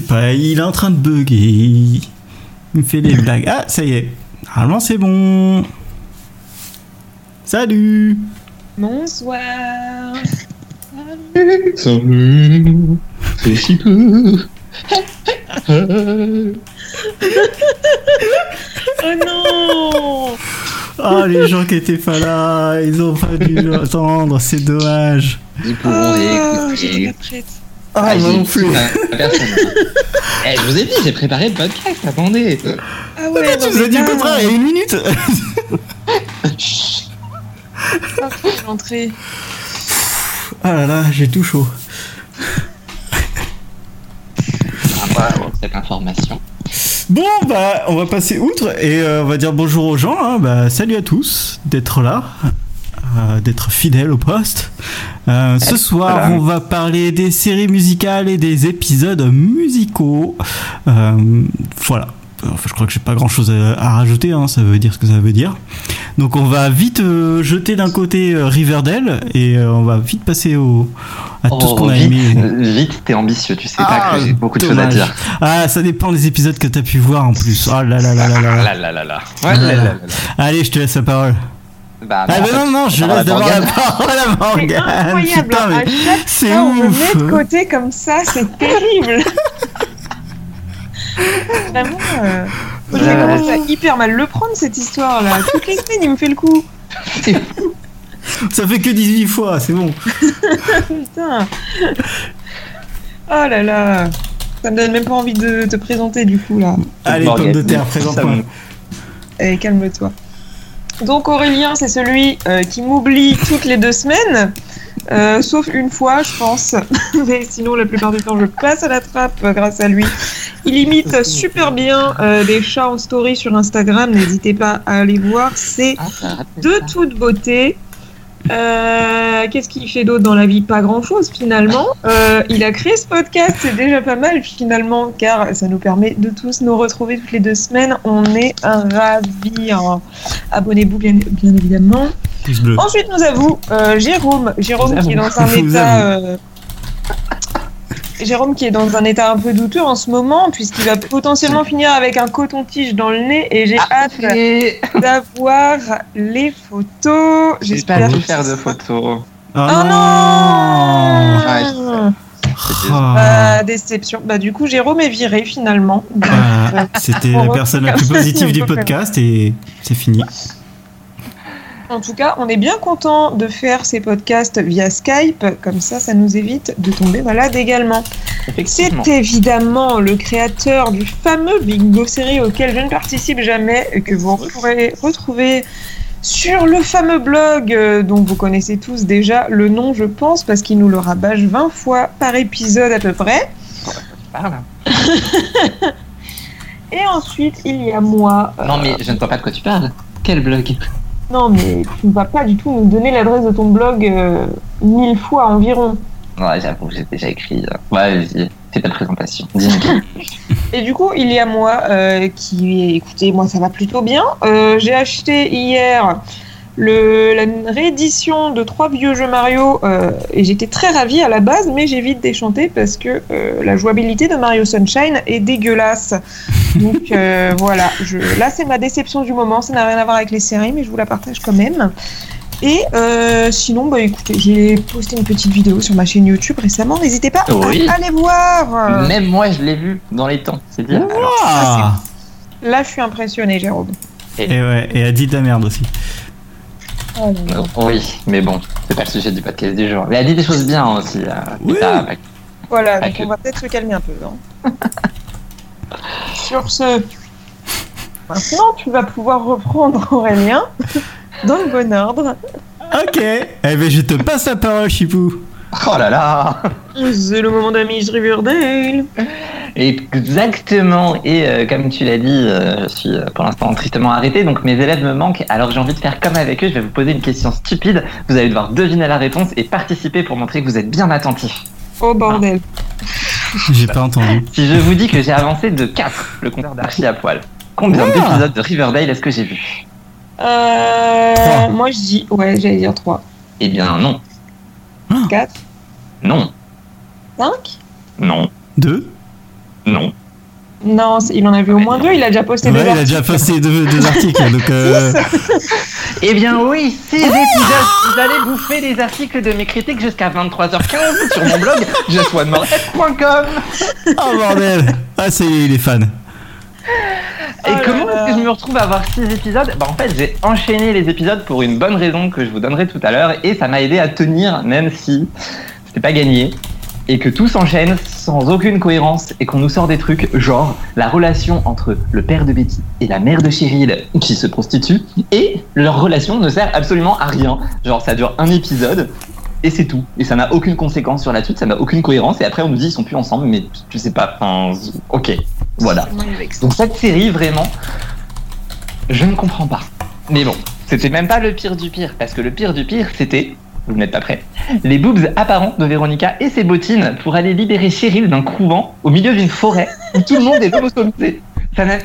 sais pas, il est en train de bugger. Il me fait des blagues. Ah, ça y est. Normalement, c'est bon. Salut Bonsoir. Salut, c'est si peu. Oh non Ah, les gens qui étaient pas là, ils ont pas dû attendre, c'est dommage. Ils pourront Ah, prête. Ah, moi non plus. Ah, personne. Eh, je vous ai dit, j'ai préparé le podcast, attendez. Ah ouais, tu nous as dit le contraire il y a une minute ah, faut rentrer. Ah là là, j'ai tout chaud. Ah, voilà, cette information. Bon, bah, on va passer outre et euh, on va dire bonjour aux gens. hein. Bah, salut à tous d'être là, euh, d'être fidèles au poste. Euh, ce soir, voilà. on va parler des séries musicales et des épisodes musicaux. Euh, voilà. Enfin, je crois que j'ai pas grand chose à, à rajouter, hein, ça veut dire ce que ça veut dire. Donc on va vite jeter d'un côté Riverdale et on va vite passer au, à tout ce qu'on a aimé. Vite, t'es ambitieux, tu sais Ah, pas que j'ai beaucoup de choses à dire. Ah, ça dépend des épisodes que t'as pu voir en plus. Oh là là là là là. Ah là là là là. Ouais, là, là, là, là. Allez, je te laisse la parole. Bah, Ah, bah non, non, je laisse d'abord la parole à C'est Morgane. incroyable. C'est fois, on me ouf. met de côté comme ça, c'est terrible. Vraiment, euh, je vais Ouais. commencer à hyper mal le prendre cette histoire-là. Toutes les semaines, il me fait le coup. Ça fait que 18 fois, c'est bon. Putain. Oh là là. Ça me donne même pas envie de te présenter du coup là. Allez, pomme de terre, présente-moi. Eh, calme-toi. Donc Aurélien, c'est celui euh, qui m'oublie toutes les deux semaines, euh, sauf une fois, je pense. Mais sinon, la plupart du temps, je passe à la trappe euh, grâce à lui. Il imite super bien des chats en story sur Instagram. N'hésitez pas à aller voir. C'est Ah, de toute beauté. Euh, Qu'est-ce qu'il fait d'autre dans la vie Pas grand-chose finalement. Euh, il a créé ce podcast, c'est déjà pas mal finalement, car ça nous permet de tous nous retrouver toutes les deux semaines. On est un ravis. hein. Abonnez-vous bien, bien évidemment. Ensuite, nous avons euh, Jérôme. Jérôme qui est dans un état. Jérôme qui est dans un état un peu douteux en ce moment, puisqu'il va potentiellement finir avec un coton-tige dans le nez, et j'ai hâte Et d'avoir les photos. J'ai J'espère pas faire de photos. Oh, Oh non Ouais, Ah. Bah, déception. Bah du coup Jérôme est viré finalement. Euh, C'était la personne la plus positive du podcast et c'est fini. En tout cas, on est bien content de faire ces podcasts via Skype, comme ça, ça nous évite de tomber malade également. C'est évidemment le créateur du fameux bingo série auquel je ne participe jamais et que vous pourrez retrouver sur le fameux blog euh, dont vous connaissez tous déjà le nom, je pense, parce qu'il nous le rabâche 20 fois par épisode à peu près. Parle. Et ensuite, il y a moi. euh, Non, mais je ne vois pas de quoi tu parles. Quel blog? Non, mais tu ne vas pas du tout nous donner l'adresse de ton blog euh, mille fois environ. Ouais, j'avoue, j'ai déjà écrit. Ouais, vas-y, fais ta présentation. Et du coup, il y a moi euh, qui, écoutez, moi ça va plutôt bien. Euh, J'ai acheté hier le, la réédition de trois vieux jeux Mario euh, et j'étais très ravie à la base, mais j'ai vite déchanté parce que euh, la jouabilité de Mario Sunshine est dégueulasse. Donc euh, voilà, je, là c'est ma déception du moment. Ça n'a rien à voir avec les séries, mais je vous la partage quand même. Et euh, sinon, bah écoutez, j'ai posté une petite vidéo sur ma chaîne YouTube récemment. N'hésitez pas Oui. à aller voir. Même moi, je l'ai vu dans les temps, c'est. Alors, Ah. Là, je suis impressionnée, Jérôme. Et ouais, et elle dit de la merde aussi. Oh là là. oui, mais bon, c'est pas le sujet du podcast du jour. Mais elle dit des choses bien aussi. euh, Oui. pas- Voilà, Pas donc que. on va peut-être se calmer un peu. hein. Sur ce, maintenant tu vas pouvoir reprendre Aurélien dans le bon ordre. Ok, eh ben je te passe la parole, Chipou. Oh là là C'est le moment d'Amish Riverdale. Exactement, et euh, comme tu l'as dit, euh, je suis euh, pour l'instant tristement arrêté, donc mes élèves me manquent, alors j'ai envie de faire comme avec eux, je vais vous poser une question stupide, vous allez devoir deviner la réponse et participer pour montrer que vous êtes bien attentif. Oh bordel. J'ai pas entendu. Si je vous dis que j'ai avancé de 4 le compteur d'archi à poil, combien Ah. d'épisodes de Riverdale est-ce que j'ai vu? Euh, moi je dis, ouais, j'allais dire 3. Eh bien non, 4, non, 5 non, Deux Non. Non, c'est- il en a vu au moins deux, il a déjà posté Ouais, des il a déjà posté deux, deux articles. Donc, euh, Eh bien oui, six épisodes. Vous allez bouffer les articles de mes critiques jusqu'à 23h15 sur mon blog justonemorette.com. Oh bordel Ah, c'est les fans. Et Oh comment est-ce que je me retrouve à avoir six épisodes? Bah en fait j'ai enchaîné les épisodes pour une bonne raison que je vous donnerai tout à l'heure et ça m'a aidé à tenir même si c'était pas gagné et que tout s'enchaîne sans aucune cohérence et qu'on nous sort des trucs genre la relation entre le père de Betty et la mère de Cheryl qui se prostitue et leur relation ne sert absolument à rien. Genre ça dure un épisode et c'est tout. Et ça n'a aucune conséquence sur la suite, ça n'a aucune cohérence et après on nous dit ils sont plus ensemble mais tu sais pas. Enfin, ok, voilà. Donc cette série, vraiment, je ne comprends pas. Mais bon, c'était même pas le pire du pire, parce que le pire du pire, c'était, vous n'êtes pas prêts, les boobs apparents de Véronica et ses bottines pour aller libérer Cheryl d'un couvent au milieu d'une forêt où tout le monde est lobotomisé. Ça n'a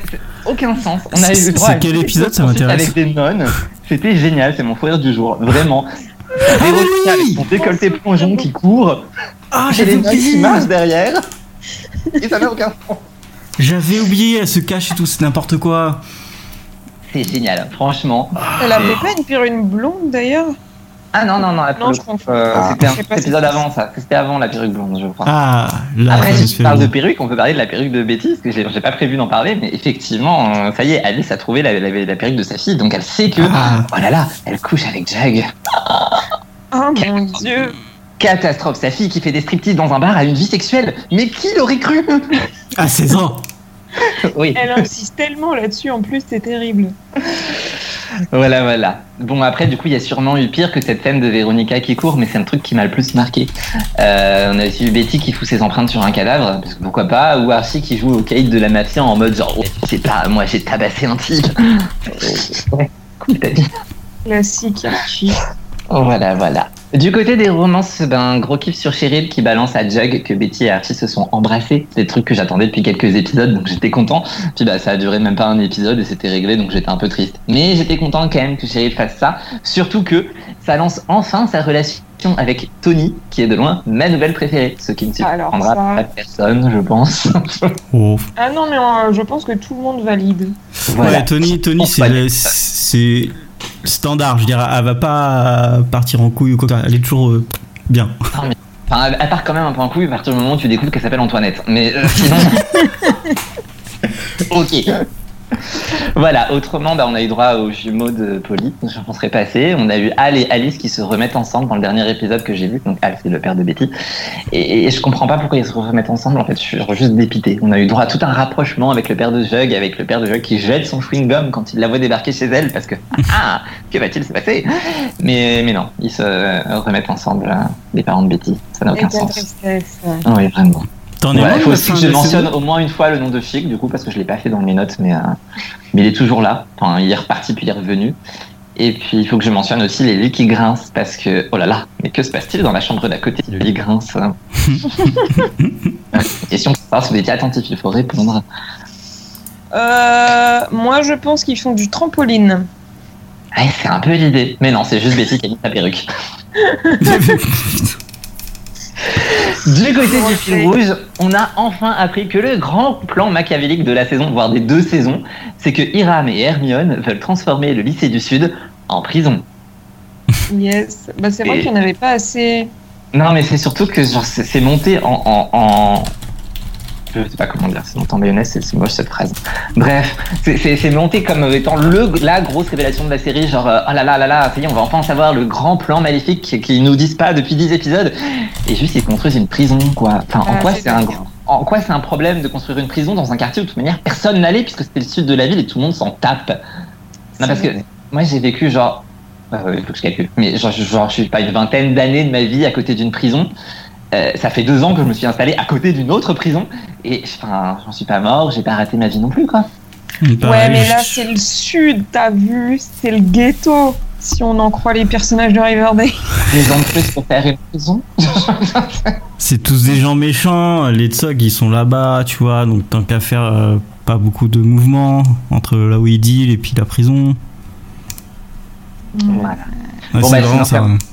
aucun sens. On a eu C'est- le droit à quel une épisode, ça m'intéresse. Avec des nonnes. C'était génial, c'est mon fou rire du jour, vraiment. Véronica oui avec son décolleté plongeon qui court, Ah, j'avais les nonnes qui oublié marchent derrière. Et ça n'a aucun sens. J'avais oublié, elle se cache et tout, c'est n'importe quoi. C'est génial, franchement. Elle avait pas une perruque blonde d'ailleurs? Ah non, non, non, la Non, perruque, je euh, Ah. c'était un épisode avant ça. C'était avant la perruque blonde, je crois. Ah, là, Après, si tu parles de perruque, on peut parler de la perruque de Betty, parce que j'ai j'ai pas prévu d'en parler, mais effectivement, euh, ça y est, Alice a trouvé la, la- la perruque de sa fille, donc elle sait que, Ah. oh là là, elle couche avec Jag. Oh mon dieu Catastrophe, sa fille qui fait des striptease dans un bar a une vie sexuelle. Mais qui l'aurait cru? À 16 ans Oui, Elle insiste tellement là-dessus, en plus, c'est terrible. Voilà, voilà. Bon, après, du coup, il y a sûrement eu pire que cette scène de Véronica qui court, mais c'est un truc qui m'a le plus marqué. Euh, on a aussi eu Betty qui fout ses empreintes sur un cadavre, parce que pourquoi pas, ou Archie qui joue au Kate de la mafia en mode genre, ouais, c'est pas, moi j'ai tabassé un type. Ouais, cool ta vie. Classique, Archie. Voilà, voilà. Du côté des romances, ben, gros kiff sur Cheryl qui balance à Jug que Betty et Archie se sont embrassés. C'est des trucs que j'attendais depuis quelques épisodes, donc j'étais content. Puis bah, ça a duré même pas un épisode et c'était réglé, donc j'étais un peu triste. Mais j'étais content quand même que Cheryl fasse ça, surtout que ça lance enfin sa relation avec Tony, qui est de loin ma nouvelle préférée. Ce qui ne Alors surprendra ça- pas personne, je pense. Oh. Ah non, mais euh, je pense que tout le monde valide. voilà. Ouais, Tony, Tony c'est standard, je dirais. Elle va pas partir en couille ou quoi. Elle est toujours euh, bien. Enfin, elle- elle part quand même un peu en couille à partir du moment où tu découvres qu'elle s'appelle Antoinette. Mais euh, sinon. ok. Voilà, autrement, bah, on a eu droit aux jumeaux de Polly, je penserais passer. On a eu Al et Alice qui se remettent ensemble dans le dernier épisode que j'ai vu. Donc, Al, c'est le père de Betty. Et, et je comprends pas pourquoi ils se remettent ensemble. En fait, je suis juste dépité. On a eu droit à tout un rapprochement avec le père de Jug, avec le père de Jug qui jette son chewing-gum quand il la voit débarquer chez elle parce que, ah, que va-t-il se passer? Mais, mais non, ils se remettent ensemble, euh, les parents de Betty. Ça n'a aucun sens. tristesse. Oui, vraiment. T'en Ouais, il faut aussi que je mentionne au moins une fois le nom de Chic, du coup, parce que je l'ai pas fait dans mes notes, mais, euh, mais il est toujours là. Enfin, il est reparti puis il est revenu. Et puis, il faut que je mentionne aussi les lits qui grincent, parce que, oh là là, mais que se passe-t-il dans la chambre d'à côté? Si le lit grince hein Question pour savoir si vous étiez attentif, il faut répondre. Euh, moi, je pense qu'ils font du trampoline. Ouais, c'est un peu l'idée. Mais non, c'est juste Betty qui a mis sa perruque. Du côté du fil rouge, on a enfin appris que le grand plan machiavélique de la saison, voire des deux saisons, c'est que Hiram et Hermione veulent transformer le lycée du Sud en prison. Yes. Bah, c'est vrai Et- qu'il n'y en avait pas assez. Non, mais c'est surtout que genre, c'est monté en, en, en- Je sais pas comment dire, c'est en mayonnaise, c'est moche cette phrase. Bref, c'est- monté comme étant le, la grosse révélation de la série, genre, euh, oh là là là là, ça y est, on va enfin en savoir le grand plan maléfique qui- qu'ils nous disent pas depuis 10 épisodes. Et juste, ils construisent une prison, quoi. Enfin, en Ah, quoi c'est un grand. En quoi c'est un problème de construire une prison dans un quartier où de toute manière personne n'allait puisque c'était le sud de la ville et tout le monde s'en tape Non, parce que moi j'ai vécu genre. euh, il faut que je calcule. Mais genre, genre, je suis pas une vingtaine d'années de ma vie à côté d'une prison. Euh, ça fait deux ans que je me suis installé à côté d'une autre prison. Et enfin, j'en suis pas mort, j'ai pas raté ma vie non plus, quoi. Ouais, mais là, c'est le sud, t'as vu? C'est le ghetto, si on en croit les personnages de Riverdale. Les plus pour faire une prison. C'est tous des gens méchants, les Tsog ils sont là-bas, tu vois, donc tant qu'à faire euh, pas beaucoup de mouvements entre là où ils deal et puis la prison. Voilà. Ouais, Bon, c'est bah, vraiment sinon, ça.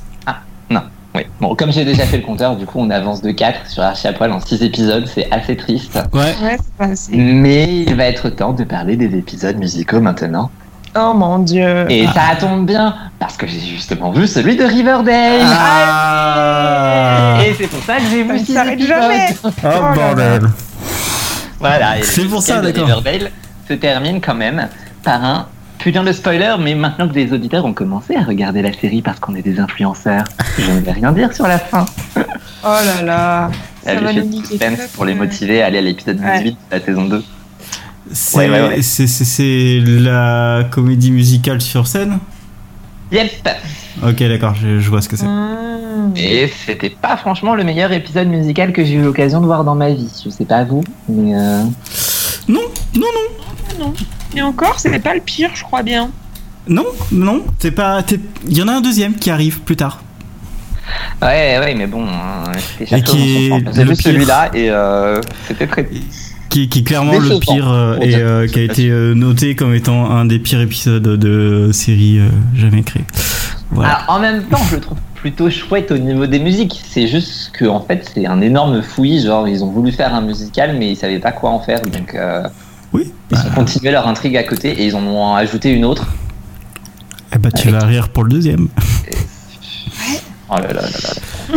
Oui. Bon, comme j'ai déjà fait le compteur, du coup, on avance de 4 sur Archie à poil en 6 épisodes. C'est assez triste. Ouais. Ouais, c'est pas assez. Mais il va être temps de parler des épisodes musicaux maintenant. Oh mon dieu. Et ça tombe bien, parce que j'ai justement vu celui de Riverdale. Ah. Et c'est pour ça que j'ai Ça vu six s'arrête jamais. Oh là bordel. Voilà. et C'est pour ça, d'accord. Riverdale se termine quand même par un putain de spoiler, mais maintenant que les auditeurs ont commencé à regarder la série parce qu'on est des influenceurs, je ne vais rien dire sur la fin. Oh là là. Ça Elle va fait suspense pour les motiver à aller à l'épisode Ouais. 18 de la saison 2. C'est Ouais, ouais, ouais. c'est- c'est- c'est la comédie musicale sur scène? Yep Ok, d'accord, je, je vois ce que c'est. Mmh. Et c'était pas franchement le meilleur épisode musical que j'ai eu l'occasion de voir dans ma vie. Je sais pas vous, mais euh... Non, non, non. Non. Et encore, ce n'est pas le pire, je crois bien. Non, non, c'est pas. t'es- Il y en a un deuxième qui arrive plus tard. ouais, ouais, mais bon, hein, c'était Et château qui est celui-là et euh, c'était très. Qui, qui est clairement le pire euh, et euh, qui a été euh, noté comme étant un des pires épisodes de série euh, jamais créée. Voilà. Alors, en même temps, je le trouve plutôt chouette au niveau des musiques. C'est juste que en fait, c'est un énorme fouillis. Genre, ils ont voulu faire un musical, mais ils savaient pas quoi en faire. Donc, euh, oui. ils ont continué leur intrigue à côté et ils en ont ajouté une autre. Eh bah, tu vas rire pour le deuxième. Oh là là là là.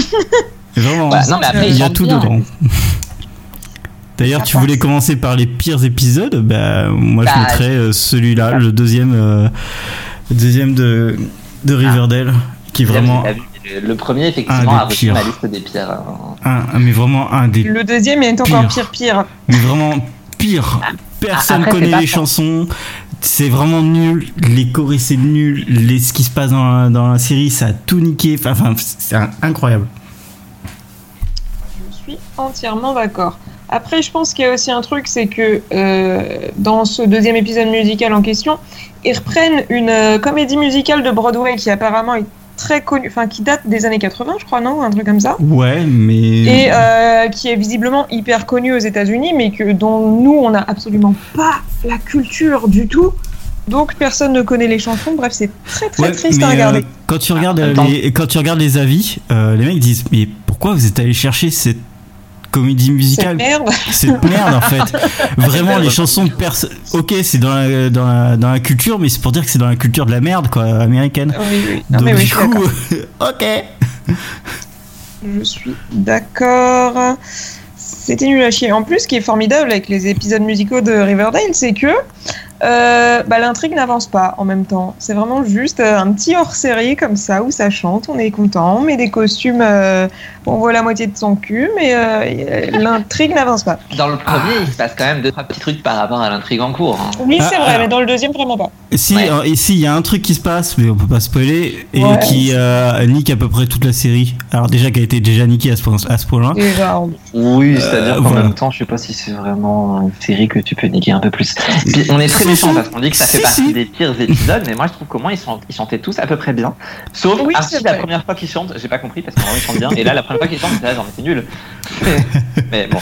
Vraiment. Voilà, non, mais après, il y a tout bien. dedans. D'ailleurs, tu voulais commencer par les pires épisodes. Bah, moi, Bah, je mettrais euh, celui-là, le deuxième, euh, deuxième de, de Riverdale, qui est vraiment. Le- premier, effectivement, Un a des reçu pires. ma liste des pires. hein. un, un- mais vraiment un des, Le deuxième est encore pire, pire. mais vraiment pire. Personne Après, connaît les chansons. C'est vraiment nul. Les chorés, c'est nul. Les, ce qui se passe dans la, dans la série, ça a tout niqué. Enfin, Enfin, c'est incroyable. Je suis entièrement d'accord. Après, je pense qu'il y a aussi un truc, c'est que euh, dans ce deuxième épisode musical en question, ils reprennent une euh, comédie musicale de Broadway qui apparemment est très connue, enfin qui date des années 80, je crois, non, un truc comme ça, Ouais, mais et euh, qui est visiblement hyper connue aux États-Unis, mais que dont nous on n'a absolument pas la culture du tout. Donc personne ne connaît les chansons. Bref, c'est très très Ouais, triste mais, à regarder. euh, quand tu regardes Attends. les, quand tu regardes les avis, euh, les mecs disent mais pourquoi vous êtes allé chercher cette comédie Cette musicale merde. cette merde en fait vraiment les chansons perso ok c'est dans la, dans, la, dans la culture mais c'est pour dire que c'est dans la culture de la merde quoi américaine Oui, oui. Non, donc mais oui, je du coup ok Je suis d'accord. C'était nul à chier. En plus, ce qui est formidable avec les épisodes musicaux de Riverdale, c'est que euh, bah, l'intrigue n'avance pas en même temps. C'est vraiment juste euh, un petit hors-série comme ça où ça chante, on est content, on met des costumes, euh, on voit la moitié de son cul, mais euh, l'intrigue n'avance pas. Dans le premier, il se passe quand même deux trois petits trucs par rapport à l'intrigue en cours. hein. Oui, Ah, c'est vrai, alors. mais dans le deuxième, vraiment pas. Et si Ouais. et si il y a un truc qui se passe mais on peut pas spoiler et Ouais. qui euh, nique à peu près toute la série alors déjà qui a été déjà niquée à ce point à ce point là Déjà, on- Oui, c'est-à-dire qu'en voilà. même temps, je sais pas si c'est vraiment une série que tu peux niquer un peu plus. On est très méchant parce qu'on dit que ça fait partie si. des pires épisodes, mais moi je trouve qu'au moins ils, sont- ils chantaient tous à peu près bien. Sauf Oui, la première fois qu'il chante, j'ai pas compris parce que vraiment il chante bien, et là la première fois qu'il chante, j'étais là genre c'est nul. mais bon.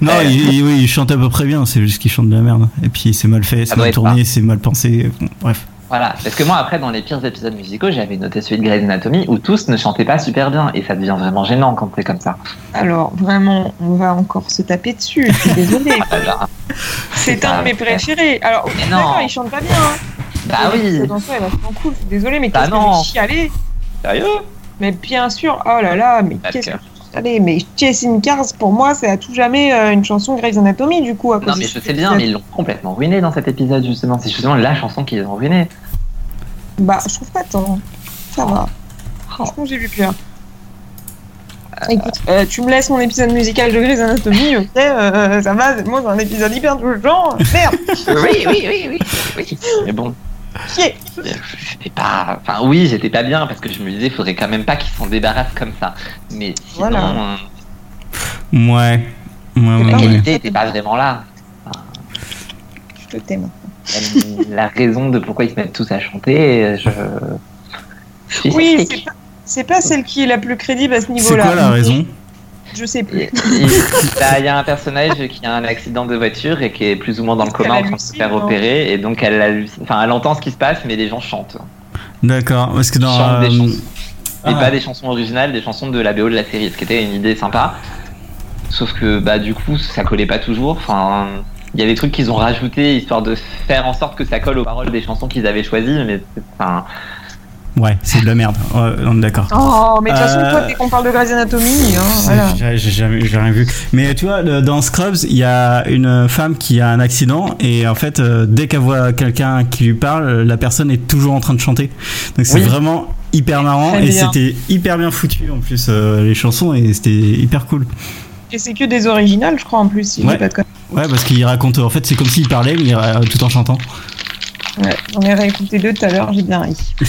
non Euh, il, il- oui il chante à peu près bien c'est juste qu'il chante de la merde et puis c'est mal fait c'est mal tourné c'est mal pensé bon, bref Voilà, parce que moi après dans les pires épisodes musicaux, j'avais noté celui de Grey's Anatomy où tous ne chantaient pas super bien, et ça devient vraiment gênant quand c'est comme ça. Alors, vraiment, on va encore se taper dessus. Je suis désolée. C'est un de mes préférés. Alors, Mais non. il chante pas bien. Hein. Bah oui, dans est vachement cool. Je suis désolée, mais Bah qu'est-ce que j'ai chialé sérieux? Mais bien sûr, oh là là, mais qu'est-ce que- chialé Mais Chasing Cars, pour moi, c'est à tout jamais euh, une chanson Grey's Anatomy, du coup. À Non mais je sais bien, mais ils l'ont complètement ruiné dans cet épisode justement. C'est justement la chanson qu'ils ont ruinée. Bah, je trouve pas tant. Ça va. Franchement, j'ai vu pire. Écoute, euh, tu me laisses mon épisode musical de Grey's Anatomy, ok, euh, ça va, moi c'est un épisode hyper touchant. Merde, oui, oui, oui, oui, oui. Mais bon, chier. j'étais pas. Enfin, oui, j'étais pas bien parce que je me disais, faudrait quand même pas qu'ils s'en débarrassent comme ça. Mais sinon, Voilà. euh, ouais ouais C'est ouais, pas la ouais. qualité était pas vraiment là. Je te t'aime. Même la raison de pourquoi ils se mettent tous à chanter, je. Oui, c'est pas, c'est pas celle qui est la plus crédible à ce c'est niveau-là. quoi la raison? Je sais plus. Il il- bah, il y a un personnage qui a un accident de voiture et qui est plus ou moins dans le coma en train de se faire opérer et donc elle, hallucine- enfin, elle entend ce qui se passe mais les gens chantent. D'accord, parce que dans, Chante des euh, chansons. et Ah. pas des chansons originales, des chansons de la BO de la série, ce qui était une idée sympa. Sauf que bah du coup ça collait pas toujours. Enfin, il y a des trucs qu'ils ont rajoutés histoire de faire en sorte que ça colle aux paroles des chansons qu'ils avaient choisies, mais enfin, Ouais, c'est de la merde. Ouais, on est d'accord. Oh, mais de toute façon, Euh, toi, dès qu'on parle de Grey's Anatomy, hein, voilà. J'ai jamais j'ai rien vu. Mais tu vois, dans Scrubs, il y a une femme qui a un accident et en fait, euh, dès qu'elle voit quelqu'un qui lui parle, la personne est toujours en train de chanter. Donc c'est Oui. vraiment hyper marrant et c'était hyper bien foutu en plus euh, les chansons et c'était hyper cool. Et c'est que des originales, je crois, en plus, si Ouais. pas de. Ouais, parce qu'il raconte, en fait, c'est comme s'il parlait mais euh, tout en chantant. Ouais, J'en ai réécouté deux tout à l'heure, j'ai bien ri.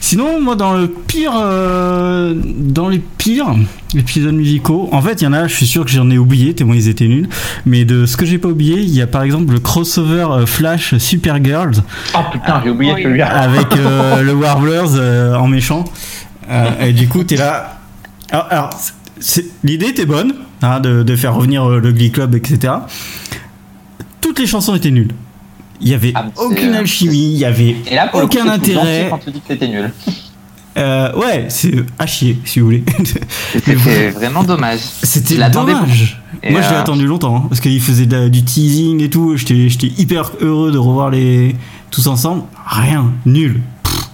Sinon, moi, dans le pire, euh, dans les pires épisodes musicaux, en fait, il y en a, je suis sûr que j'en ai oublié, tellement ils étaient nuls. Mais de ce que j'ai pas oublié, il y a par exemple le crossover euh, Flash Supergirls oh putain j'ai oublié Oui. celui-là. avec euh, le Warblers euh, en méchant. Euh, et du coup, t'es là. Alors, l'idée était bonne, hein, de, de faire revenir euh, le Glee Club, etc. Toutes les chansons étaient nulles. Il y avait Ah, aucune alchimie, il y avait Et là pour le coup, aucun gentil intérêt. quand tu dis que c'était nul. Euh, ouais, c'est à chier, si vous voulez. C'était vraiment dommage. C'était dommage. Moi, je l'ai euh, attendu longtemps hein, parce qu'il faisait la- du teasing et tout. J'étais, j'étais hyper heureux de revoir les tous ensemble. Rien, nul. Pff.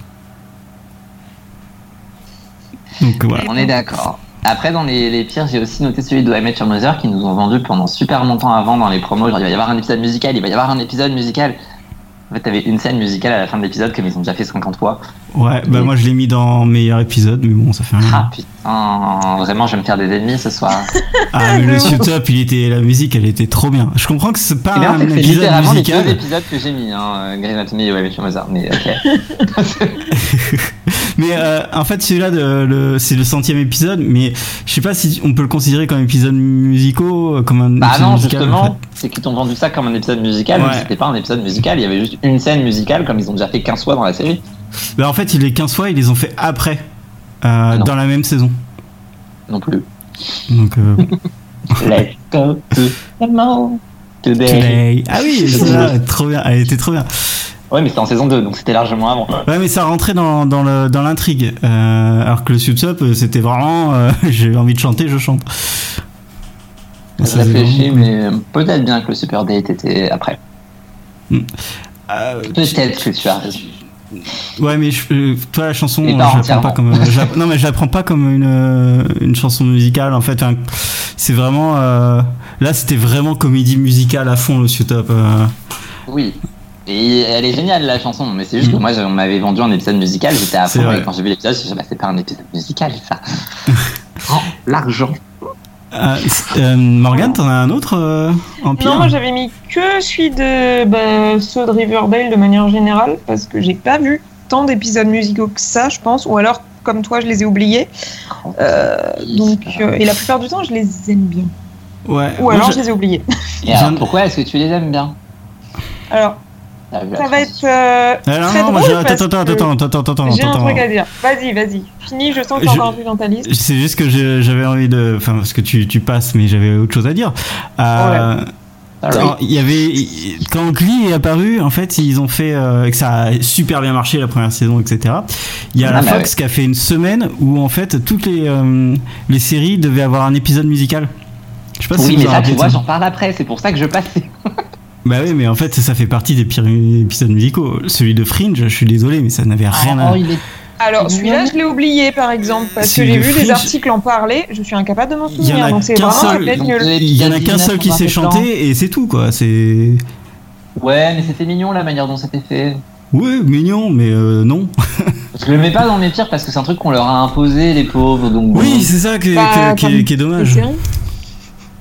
Donc voilà. On est d'accord. Après, dans les, pires, j'ai aussi noté celui de I Met Mother qui nous ont vendu pendant super longtemps avant dans les promos. Genre, il va y avoir un épisode musical, il va y avoir un épisode musical. En fait, t'avais une scène musicale à la fin de l'épisode comme ils ont déjà fait 50 fois. Ouais, bah Oui. moi je l'ai mis dans meilleur épisode, mais bon, ça fait rien. Ah putain, vraiment, je vais me faire des ennemis ce soir. Ah, mais le Top, il était, la musique, elle était trop bien. Je comprends que c'est pas bien, un c'est c'est épisode littéralement les deux musical. épisodes que j'ai mis, hein, Grey's Anatomy et Your Mother. Mais ok. Mais euh, en fait, celui-là, c'est le centième épisode, mais je sais pas si on peut le considérer comme épisode musicaux, euh, comme un Bah épisode non, musical, en justement, c'est qu'ils t'ont vendu ça comme un épisode musical, mais Ouais. c'était pas un épisode musical, il y avait juste une scène musicale comme ils ont déjà fait 15 fois dans la série. Bah, en fait, les 15 fois, ils les ont fait après, euh, Non. dans la même saison. Non plus. Donc, euh, Let's go to today. Today. Ah oui, ça, trop bien. Elle était trop bien. Ouais, mais c'était en saison 2, donc c'était largement avant. Ouais, mais ça rentrait dans, dans l'intrigue. Euh, alors que le Sup, euh, c'était vraiment, euh, j'ai envie de chanter, je chante. Je réfléchis, mais peut-être bien que le Super Date était après. Euh, Peut-être que tu as raison. Ouais, mais je, toi, la chanson, je pas la prends entièrement. pas comme. euh, non, mais je la prends pas comme une, euh, une chanson musicale. En fait, Enfin, c'est vraiment. euh, là, c'était vraiment comédie musicale à fond, le Top. Euh, Oui. Et elle est géniale la chanson, mais c'est juste que Mhm. moi on m'avait vendu un épisode musical, j'étais à fond et quand j'ai vu l'épisode, je me suis dit, bah, c'est pas un épisode musical ça. oh, l'argent. Euh, euh, Morgane, t'en as un autre euh, en pire Non, moi j'avais mis que celui de bah, ceux de Riverdale de manière générale, parce que j'ai pas vu tant d'épisodes musicaux que ça, je pense, ou alors comme toi, je les ai oubliés. Euh, donc, euh, et la plupart du temps, je les aime bien. Ouais. Ou moi, alors, je- je les ai oubliés. Et alors, J'aime- pourquoi est-ce que tu les aimes bien? Alors, ça va être euh, Ah, non, très non, drôle je- parce attends, attends, que attends, attends, attends, attends, J'ai un truc à dire. Vas-y, vas-y. Fini, je sens que Je- encore dans ta liste. C'est juste que j'avais envie de. Enfin, parce que tu, tu passes, mais j'avais autre chose à dire. Euh, quand il y avait quand Glee est apparu, en fait, ils ont fait euh, que ça a super bien marché la première saison, etc. Il y a Ah, la bah Fox qui a fait une semaine où en fait toutes les euh, les séries devaient avoir un épisode musical. Je sais pas si Oui, vous mais ça, tu vois, j'en parle après, c'est pour ça que je passais. Bah oui, mais en fait ça fait partie des pires épisodes musicaux. Celui de Fringe, je suis désolé, mais ça n'avait rien à. Oh, il est- Alors, celui-là, je l'ai oublié, par exemple, parce que j'ai vu des articles en parler, je suis incapable de m'en souvenir, donc c'est vraiment seul. Il y en a qu'un seul qui 19, s'est 20 ans. chanté et c'est tout quoi. C'est Ouais, mais c'était mignon la manière dont c'était fait. ouais mignon, mais euh, non. Je le mets pas dans mes pires parce que c'est un truc qu'on leur a imposé, les pauvres, donc bon. Oui, c'est ça qui est, Bah, qui est- qui est- qui est Les dommage.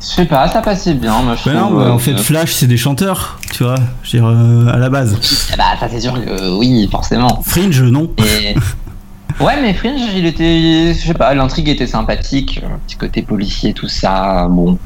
Je sais pas, ça passait bien, moi je Bah non, bah, euh, en fait, Flash, c'est des chanteurs, tu vois, je veux dire, euh, à la base. Ah Bah, ça c'est sûr que euh, oui, forcément. Fringe, non. Et... Ouais, mais Fringe, il était. Je sais pas, l'intrigue était sympathique, petit côté policier, tout ça. Bon,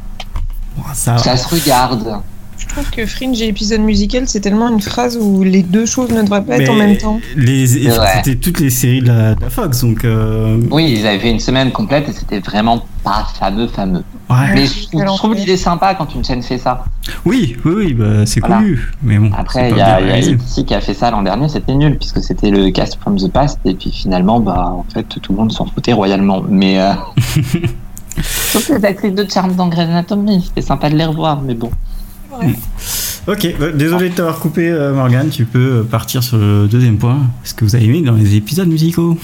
Ça, ça se regarde. Je trouve que Fringe et épisode musical, c'est tellement une phrase où les deux choses ne devraient pas être en même temps. les-. C'était toutes les séries de la, de la Fox, donc. euh, Oui, ils avaient fait une semaine complète et c'était vraiment pas fameux, fameux. ouais. Mais je trouve, je l'idée sympa quand une chaîne fait ça. Oui, oui, oui, bah, c'est Voilà. connu. Mais bon. Après, il y a, y a qui a fait ça l'an dernier, c'était nul puisque c'était le cast from the past et puis finalement, bah, en fait, tout le monde s'en foutait royalement. Mais euh... sauf les actrices de charme dans Grey's Anatomy, c'était sympa de les revoir, mais bon. Ok, bah, désolé de t'avoir coupé, euh, Morgane. Tu peux euh, partir sur le deuxième point. Ce que vous avez aimé dans les épisodes musicaux?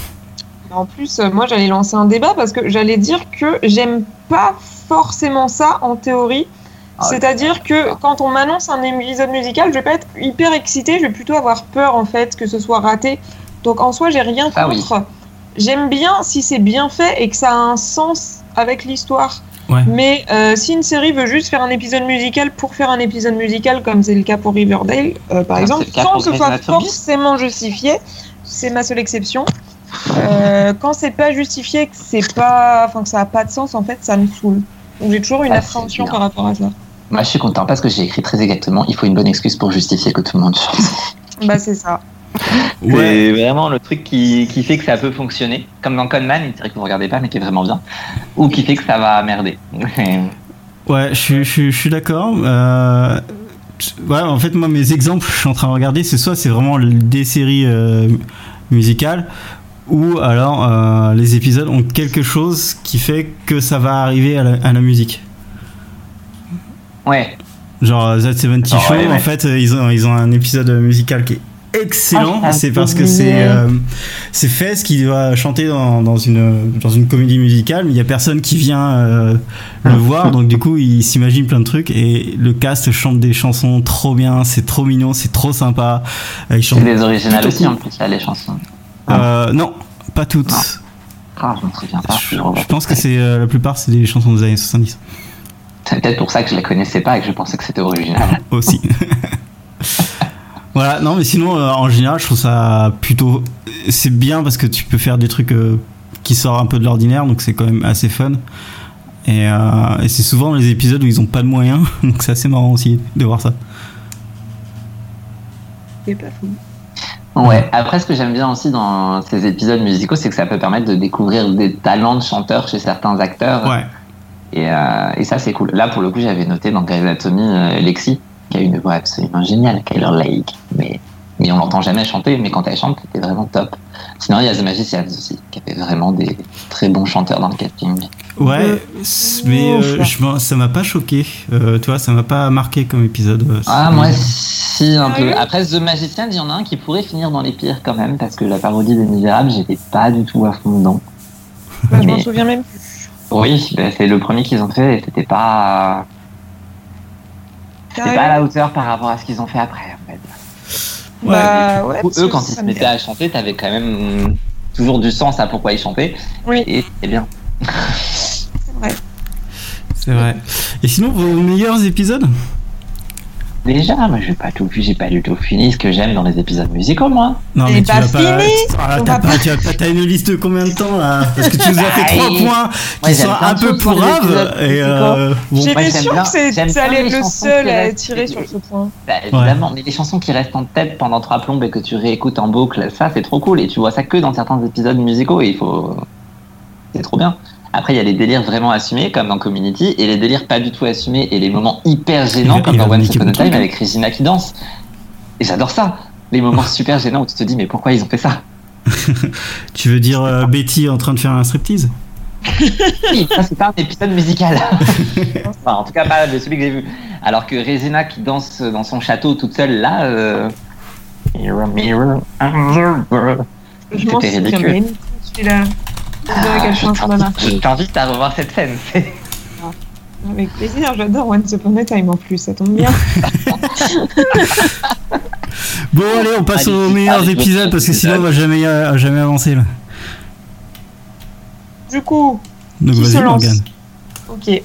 En plus, euh, moi, j'allais lancer un débat parce que j'allais dire que j'aime pas forcément ça en théorie. Ah, C'est-à-dire que quand on m'annonce un épisode musical, je vais pas être hyper excitée, je vais plutôt avoir peur en fait que ce soit raté. Donc en soi, j'ai rien Ah oui. contre. J'aime bien si c'est bien fait et que ça a un sens avec l'histoire. Ouais. Mais euh, si une série veut juste faire un épisode musical pour faire un épisode musical, comme c'est le cas pour Riverdale, euh, par Ah, exemple, sans que ce soit forcément justifié, c'est ma seule exception. Euh, quand c'est pas justifié, que c'est pas, enfin que ça a pas de sens, en fait, ça me saoule. Donc j'ai toujours une Ah, appréhension par rapport à ça. Moi, je suis content parce que j'ai écrit très exactement. Il faut une bonne excuse pour justifier que tout le monde chante. Bah c'est ça. C'est vraiment le truc qui, qui fait que ça peut fonctionner. Comme dans Conman, une série que vous regardez pas mais qui est vraiment bien. Ou qui fait que ça va merder. Ouais, je, suis- je, suis- je suis d'accord. Euh, ouais, en fait, moi, mes exemples, je suis en train de regarder, c'est soit c'est vraiment des séries euh, musicales, ou alors euh, les épisodes ont quelque chose qui fait que ça va arriver à la, à la musique. ouais. Genre That 70 Oh, Show, ouais, ouais. en fait, ils ont, ils ont un épisode musical qui est excellent. Ah, c'est j'ai parce que c'est euh, c'est Fez qui doit chanter dans, dans une dans une comédie musicale, mais il y a personne qui vient euh, le voir, donc du coup il s'imagine plein de trucs et le cast chante des chansons trop bien, c'est trop mignon, c'est trop sympa. Euh, ils C'est chantent. des originales aussi en plus, là, les chansons. Euh, non, pas toutes. Non. Ah, je me souviens pas. Je, je revois. je pense que c'est euh, la plupart c'est des chansons des années 70 C'est peut-être pour ça que je la connaissais pas et que je pensais que c'était original. aussi. voilà, non mais sinon euh, en général je trouve ça plutôt c'est bien parce que tu peux faire des trucs euh, qui sortent un peu de l'ordinaire donc c'est quand même assez fun. Et, euh, et c'est souvent les épisodes où ils ont pas de moyens donc c'est assez marrant aussi de voir ça. C'est pas fou. Ouais. Après, ce que j'aime bien aussi dans ces épisodes musicaux, c'est que ça peut permettre de découvrir des talents de chanteurs chez certains acteurs. Ouais. Et, euh, et ça, c'est cool. Là, pour le coup, j'avais noté dans Grey's Anatomy euh, Lexi, qui a une voix absolument géniale, Kyler Lake. Mais, mais on l'entend jamais chanter, mais quand elle chante, c'était vraiment top. Sinon, il y a The Magicians aussi, qui avait vraiment des très bons chanteurs dans le casting. Ouais, Euh, mais euh, je m'en- ça m'a pas choqué. Euh, tu vois, ça m'a pas marqué comme épisode. euh, Ah, moi, si, un peu. Sérieux Après, The Magicians, il y en a un qui pourrait finir dans les pires quand même, parce que la parodie des Misérables, j'étais pas du tout à fond dedans. Bah, je m'en Mais- souviens même plus. Oui, ben, c'est le premier qu'ils ont fait et c'était pas, c'était pas à la hauteur par rapport à ce qu'ils ont fait après, en fait. Bah ouais. Ou parce eux, quand ils se me mettaient à chanter, t'avais quand même toujours du sens à pourquoi ils chantaient. Oui. Et c'est bien. C'est vrai. C'est vrai. Et sinon, vos meilleurs épisodes? Déjà, moi, j'ai pas tout vu, j'ai pas du tout fini ce que j'aime dans les épisodes musicaux, moi. Non, mais tu pas vas pas. fini Ah, t'as pas, tu une liste de combien de temps là Parce que tu nous as fait trois Aïe. points qui Ouais, sont un peu pourraves. Et euh, bon, J'étais bien- que c'est- allait le seul à tirer sur ce point. Bah, évidemment, mais les chansons qui restent en tête pendant trois plombes et que tu réécoutes en boucle, ça, c'est trop cool. Et tu vois ça que dans certains épisodes musicaux et il faut. C'est trop bien. Après, il y a les délires vraiment assumés, comme dans Community, et les délires pas du tout assumés et les moments hyper gênants, comme dans Once niquer Upon a Time hein. avec Regina qui danse. Et j'adore ça. Les moments super gênants où tu te dis, mais pourquoi ils ont fait ça? Tu veux dire euh, Betty en train de faire un striptease? Oui, ça, c'est pas un épisode musical. enfin, en tout cas, pas de celui que j'ai vu. Alors que Regina qui danse dans son château toute seule, là. Euh... Mirror, mirror, on the world. Je m'en C'était souviens ridicule. celui-là. Je d'Anna. Je t'invite à revoir cette scène. c'est- Avec plaisir, j'adore Once Upon a Time en plus, ça tombe bien. Bon, allez, on passe Allez, aux meilleurs épisodes parce que sinon on va jamais, euh, jamais avancer là. Du coup, Donc Qui se lance Morgane. ok.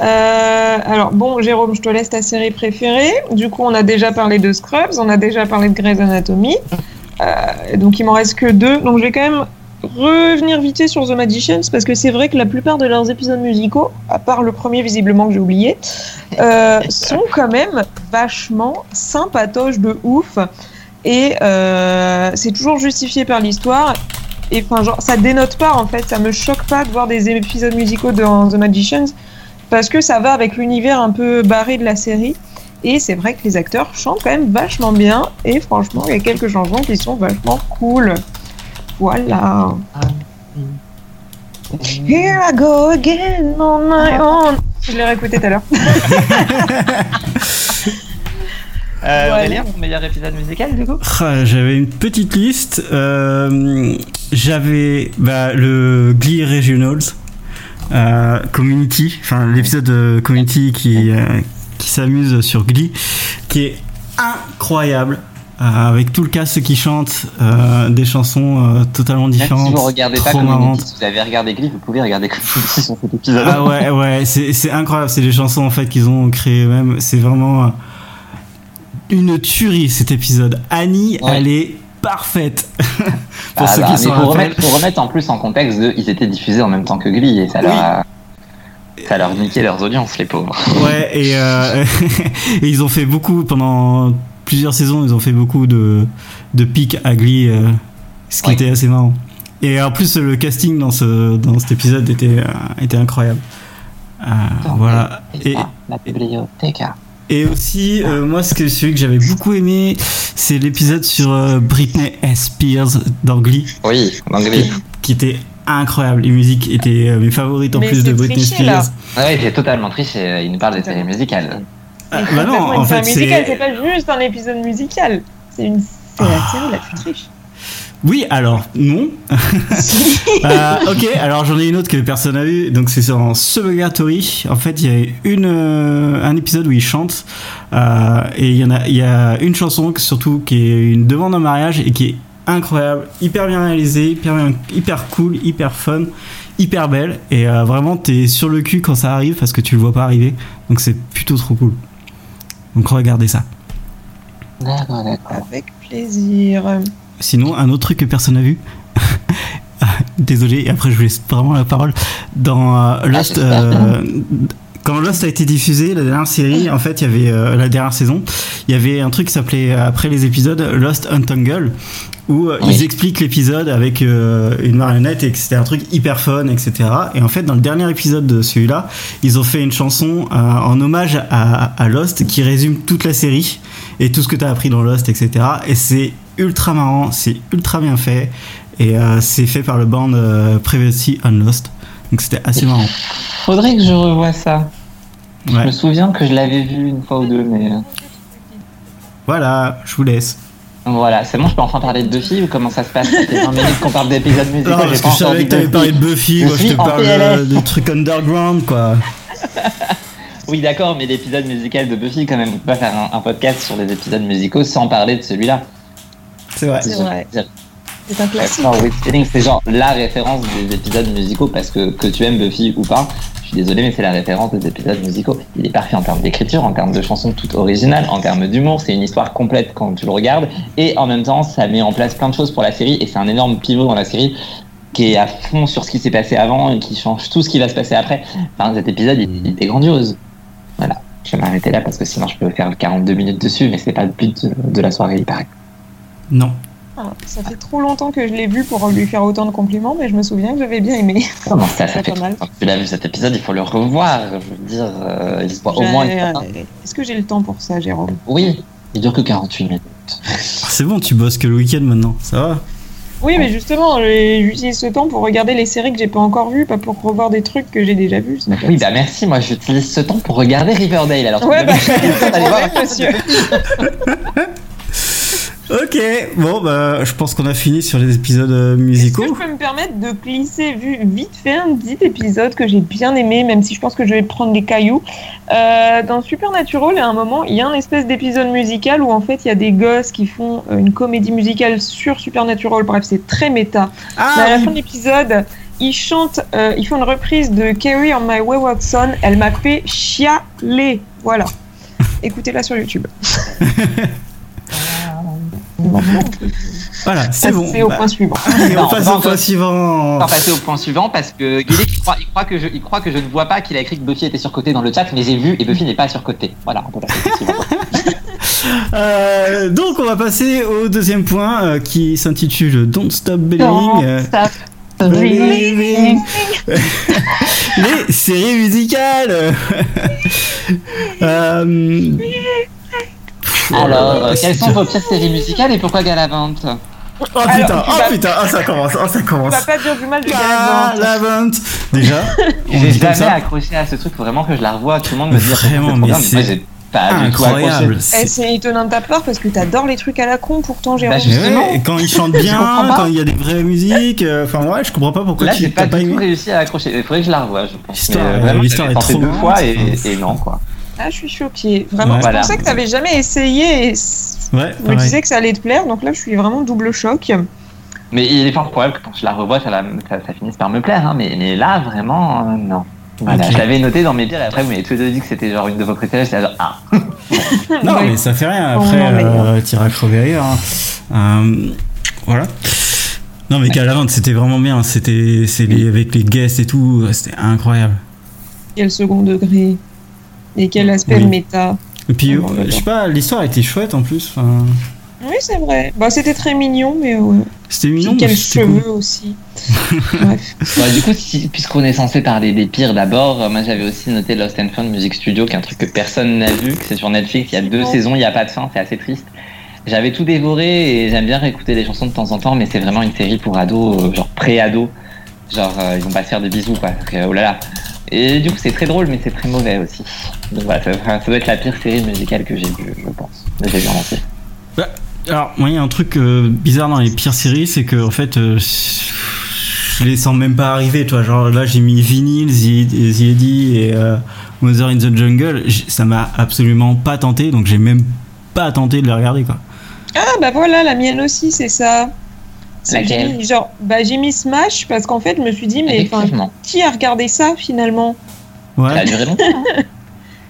Euh, alors bon, Jérôme, je te laisse ta série préférée. Du coup, on a déjà parlé de Scrubs, on a déjà parlé de Grey's Anatomy. Euh, donc il m'en reste que deux. Donc je vais quand même revenir vite sur The Magicians parce que c'est vrai que la plupart de leurs épisodes musicaux, à part le premier visiblement que j'ai oublié, euh, sont quand même vachement sympatoches de ouf. Et euh, c'est toujours justifié par l'histoire. Et enfin, genre, ça dénote pas en fait. Ça me choque pas de voir des épisodes musicaux dans The Magicians parce que ça va avec l'univers un peu barré de la série. Et c'est vrai que les acteurs chantent quand même vachement bien. Et franchement, il y a quelques chansons qui sont vachement cool. Voilà. Here I go again on my own. Je l'ai réécouté tout à l'heure. Euh, Ouais. Aurélien, ton meilleur épisode musical du coup Ah, J'avais une petite liste. Euh, J'avais bah, le Glee Regionals, euh, Community, enfin l'épisode de Community qui, euh, qui s'amuse sur Glee, qui est incroyable. Euh, avec tout le cast qui chante euh, des chansons euh, totalement Même différentes. si vous regardez pas Community, si vous avez regardé Glee, vous pouvez regarder Community sur cet épisode. Ah ouais, ouais, c'est incroyable. C'est des chansons en fait qu'ils ont créées eux-mêmes. C'est vraiment une tuerie cet épisode. Annie, Ouais. elle est parfaite. pour Ah ceux bah, qui s'en pour remettre, pour remettre en plus en contexte de, ils étaient diffusés en même temps que Glee et ça leur a, ça leur niquait leurs audiences, les pauvres. Ouais, et, euh, et ils ont fait beaucoup pendant plusieurs saisons. Ils ont fait beaucoup de de pics à Glee, euh, ce qui Oui. était assez marrant. Et en plus, le casting dans ce dans cet épisode était euh, était incroyable. Euh, voilà. Et, la bibliothèque. Et aussi, euh, moi, ce que, celui que j'avais beaucoup aimé, c'est l'épisode sur euh, Britney S. Spears dans Glee, Oui, en anglais. qui était incroyable. Les musiques étaient euh, mes favorites en Mais plus de Britney triché. Spears. Ah ouais, c'est totalement triché. Il nous parle des séries musicales. Ah, C'est bah non, en fait, c'est pas juste un épisode musical. C'est une c'est la série la plus triche. Oui, alors, non. Euh, ok, alors j'en ai une autre que personne n'a vue, donc c'est sur Suburgatory. En fait, il y a une, euh, un épisode où il chante, euh, et il y, en a, il y a une chanson surtout qui est une demande en mariage et qui est incroyable, hyper bien réalisée, hyper, bien- hyper cool, hyper fun, hyper belle, et euh, vraiment t'es sur le cul quand ça arrive parce que tu le vois pas arriver, donc c'est plutôt trop cool. Donc regardez ça. D'accord, d'accord. Avec plaisir. Sinon, un autre truc que personne n'a vu. Désolé, et après je vous laisse vraiment la parole. Dans euh, Lost, j'espère. Quand Lost a été diffusé, la dernière série, en fait, il y avait euh, la dernière saison, il y avait un truc qui s'appelait euh, après les épisodes Lost Untangle, où euh, Oui. ils expliquent l'épisode avec euh, une marionnette et que c'était un truc hyper fun, etc. Et en fait, dans le dernier épisode de celui-là, ils ont fait une chanson en hommage à, à Lost qui résume toute la série et tout ce que tu as appris dans Lost, etc. Et c'est ultra marrant, c'est ultra bien fait. Et c'est fait par le band Privacy on Lost. Donc c'était assez marrant. Faudrait que je revoie ça. Je Ouais. me souviens que je l'avais vu une fois ou deux, mais euh, Voilà, je vous laisse. voilà. C'est bon, je peux enfin parler de Buffy ou comment ça se passe? Ça fait 20 minutes qu'on parle d'épisodes musicaux. Non, parce que je savais que t'avais parlé de Buffy, Je moi je te parle PLS. euh, de trucs underground quoi. Oui, d'accord, mais l'épisode musical de Buffy, quand même, on peut pas faire un, un podcast sur les épisodes musicaux sans parler de celui-là. C'est vrai. C'est vrai. C'est un classique. D'accord, With Feeling, c'est genre la référence des épisodes musicaux parce que que tu aimes Buffy ou pas, suis désolé, mais c'est la référence des épisodes musicaux. Il est parfait en termes d'écriture, en termes de chansons toutes originales, en termes d'humour. C'est une histoire complète quand tu le regardes et en même temps, ça met en place plein de choses pour la série et c'est un énorme pivot dans la série qui est à fond sur ce qui s'est passé avant et qui change tout ce qui va se passer après. Enfin, cet épisode, il, il était grandiose. Voilà. Je vais m'arrêter là parce que sinon je peux faire 42 minutes dessus, mais c'est pas le but de, de la soirée, il paraît. Non. Ah, Ça fait trop longtemps que je l'ai vu pour lui faire autant de compliments, mais je me souviens que j'avais bien aimé. Comment ça, ça C'est fait pas mal. Tu l'as vu cet épisode, il faut le revoir. Je veux dire, euh, il se voit au moins. J'ai- Est-ce que j'ai le temps pour ça, Jérôme? Oui, il dure que 48 minutes. Ah, C'est bon, tu bosses que le week-end maintenant, ça va? Oui, mais justement, j'ai- j'utilise ce temps pour regarder les séries que j'ai pas encore vues, pas pour revoir des trucs que j'ai déjà vus. ça Oui, bah merci, moi j'utilise ce temps pour regarder Riverdale. Alors, Ouais, tu bah, allez voir. monsieur. Ok, bon bah je pense qu'on a fini sur les épisodes euh, Est-ce musicaux. que je peux me permettre de glisser vu, vite fait un petit épisode que j'ai bien aimé, même si je pense que je vais prendre des cailloux? Euh, dans Supernatural, à un moment, il y a un espèce d'épisode musical où en fait il y a des gosses qui font euh, une comédie musicale sur Supernatural. Bref, c'est très méta. Mais à Ah la fin de l'épisode, ils chantent, euh, ils font une reprise de Carrie on My Wayward Son. Elle m'a fait chialer. Voilà. Écoutez-la sur YouTube. Voilà, c'est bon. C'est au Bah, point suivant. et on passe non, au point non. suivant. On va passer au point suivant parce que Guilly, il croit, il croit que je, il croit que je ne vois pas qu'il a écrit que Buffy était surcotée dans le chat, mais j'ai vu et Buffy n'est pas surcotée. Voilà, on peut passer au suivant. Euh, donc on va passer au deuxième point euh, qui s'intitule Don't Stop Believing. euh, Believing. Les séries musicales. Alors, euh, c'est quelles sont vos pires séries musicales et pourquoi Galavante Oh putain, Alors, tu oh vas- putain, oh, ça commence, oh, ça Tu commence. vas pas dire du mal de Ah, vente. Déjà, J'ai jamais accroché à ce truc, faut vraiment que je la revoie. Tout le monde me dit Vraiment, c'est trop mais c'est j'ai pas du tout Incroyable. accroché. Eh, c'est- étonnant de ta part parce que t'adores les trucs à la con pourtant, Jérôme. Bah, ouais, quand ils chantent bien, quand il y a des vraies musiques, euh, enfin ouais, je comprends pas pourquoi Là, tu j'ai t'as pas pas du tout aimé. réussi à accrocher. Il faudrait que je la revoie, je pense. L'histoire, euh, est trop deux fois et non, quoi. Ah, je suis choquée. Vraiment, Ouais. je Voilà. pensais que t'avais jamais essayé et Ouais, je me pareil. disais que ça allait te plaire, donc là, je suis vraiment double choc. Mais il est fort probable que quand je la revois, ça, la- ça, ça finisse par me plaire. Hein. Mais, mais là, vraiment, euh, non. Voilà, je l'avais noté dans mes pires et après, vous m'avez tous deux dit que c'était genre une de vos préférées. J'étais genre, ah. Non, Ouais. mais ça fait rien. Oh, Après, non, mais- euh, t'iras crever ailleurs. hein. Euh, voilà. Non, mais Galavante, c'était vraiment bien. C'était, les, avec les guests et tout, c'était incroyable. Quel second degré. Et quel aspect Oui. de méta. Et puis, euh, je sais pas, l'histoire était chouette en plus. Oui, c'est vrai. Bah, c'était très mignon, mais ouais. C'était Puis mignon. c'était cheveux cool. aussi. Bref. Bah, du coup, si- puisqu'on est censé parler des pires d'abord, euh, moi j'avais aussi noté Lost and Found Music Studio, qui est un truc que personne n'a vu, que c'est sur Netflix. Il y a deux saisons, il n'y a pas de fin, c'est assez triste. J'avais tout dévoré et j'aime bien réécouter les chansons de temps en temps, mais c'est vraiment une série pour ados, euh, genre pré-ados. Genre, euh, ils vont pas se faire de bisous, quoi. Donc, euh, oh là là. Et du coup, c'est très drôle, mais c'est très mauvais aussi. Donc voilà, ça, ça doit être la pire série musicale que j'ai vue, je pense. J'ai vu en entier. Alors, moi, il y a un truc euh, bizarre dans les pires séries, c'est que en fait, euh, je les sens même pas arriver. Toi, genre là, j'ai mis Vinyl, The, The Eddie et euh, Mother in the Jungle. Ça m'a absolument pas tenté, donc j'ai même pas tenté de les regarder, quoi. Ah, bah voilà, la mienne aussi, c'est ça. C'est- j'ai mis- Genre, bah, j'ai mis Smash parce qu'en fait, je me suis dit, mais qui a regardé ça finalement? Ça a Ouais. duré longtemps. hein.